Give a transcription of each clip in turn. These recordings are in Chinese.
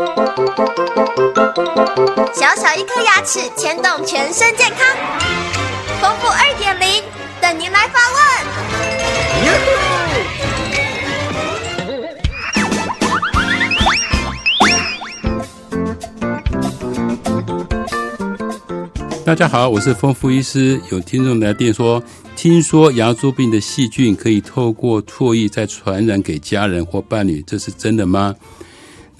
小小一颗牙齿牵动全身健康，丰富二点零等您来发问。大家好，我是丰富医师。有听众来电说，听说牙周病的细菌可以透过唾液再传染给家人或伴侣，这是真的吗？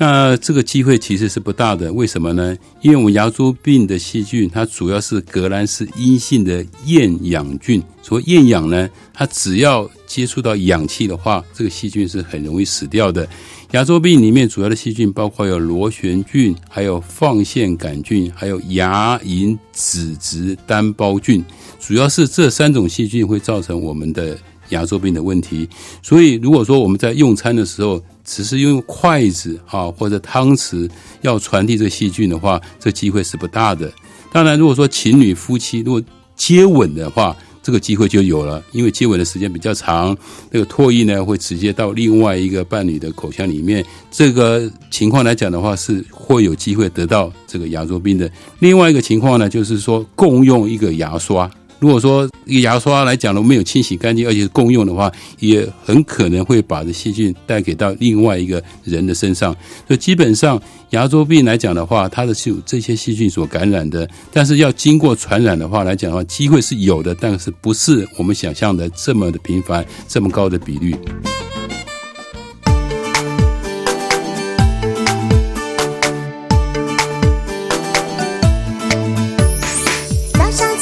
那这个机会其实是不大的，为什么呢？因为我们牙周病的细菌，它主要是革兰氏阴性的厌氧菌。所谓厌氧呢，它只要接触到氧气的话，这个细菌是很容易死掉的。牙周病里面主要的细菌包括有螺旋菌、还有放线杆菌、还有牙龈脂质单胞菌，主要是这三种细菌会造成我们的牙周病的问题。所以，如果说我们在用餐的时候，只是用筷子啊或者汤匙要传递这细菌的话，这机会是不大的。当然，如果说情侣夫妻如果接吻的话，这个机会就有了，因为接吻的时间比较长，那个唾液呢会直接到另外一个伴侣的口腔里面。这个情况来讲的话，是会有机会得到这个牙周病的。另外一个情况呢，就是说共用一个牙刷。如果说牙刷来讲了没有清洗干净，而且是共用的话，也很可能会把这细菌带给到另外一个人的身上。所以基本上牙周病来讲的话，它的是有这些细菌所感染的。但是要经过传染的话来讲的话，机会是有的，但是不是我们想象的这么的频繁，这么高的比率。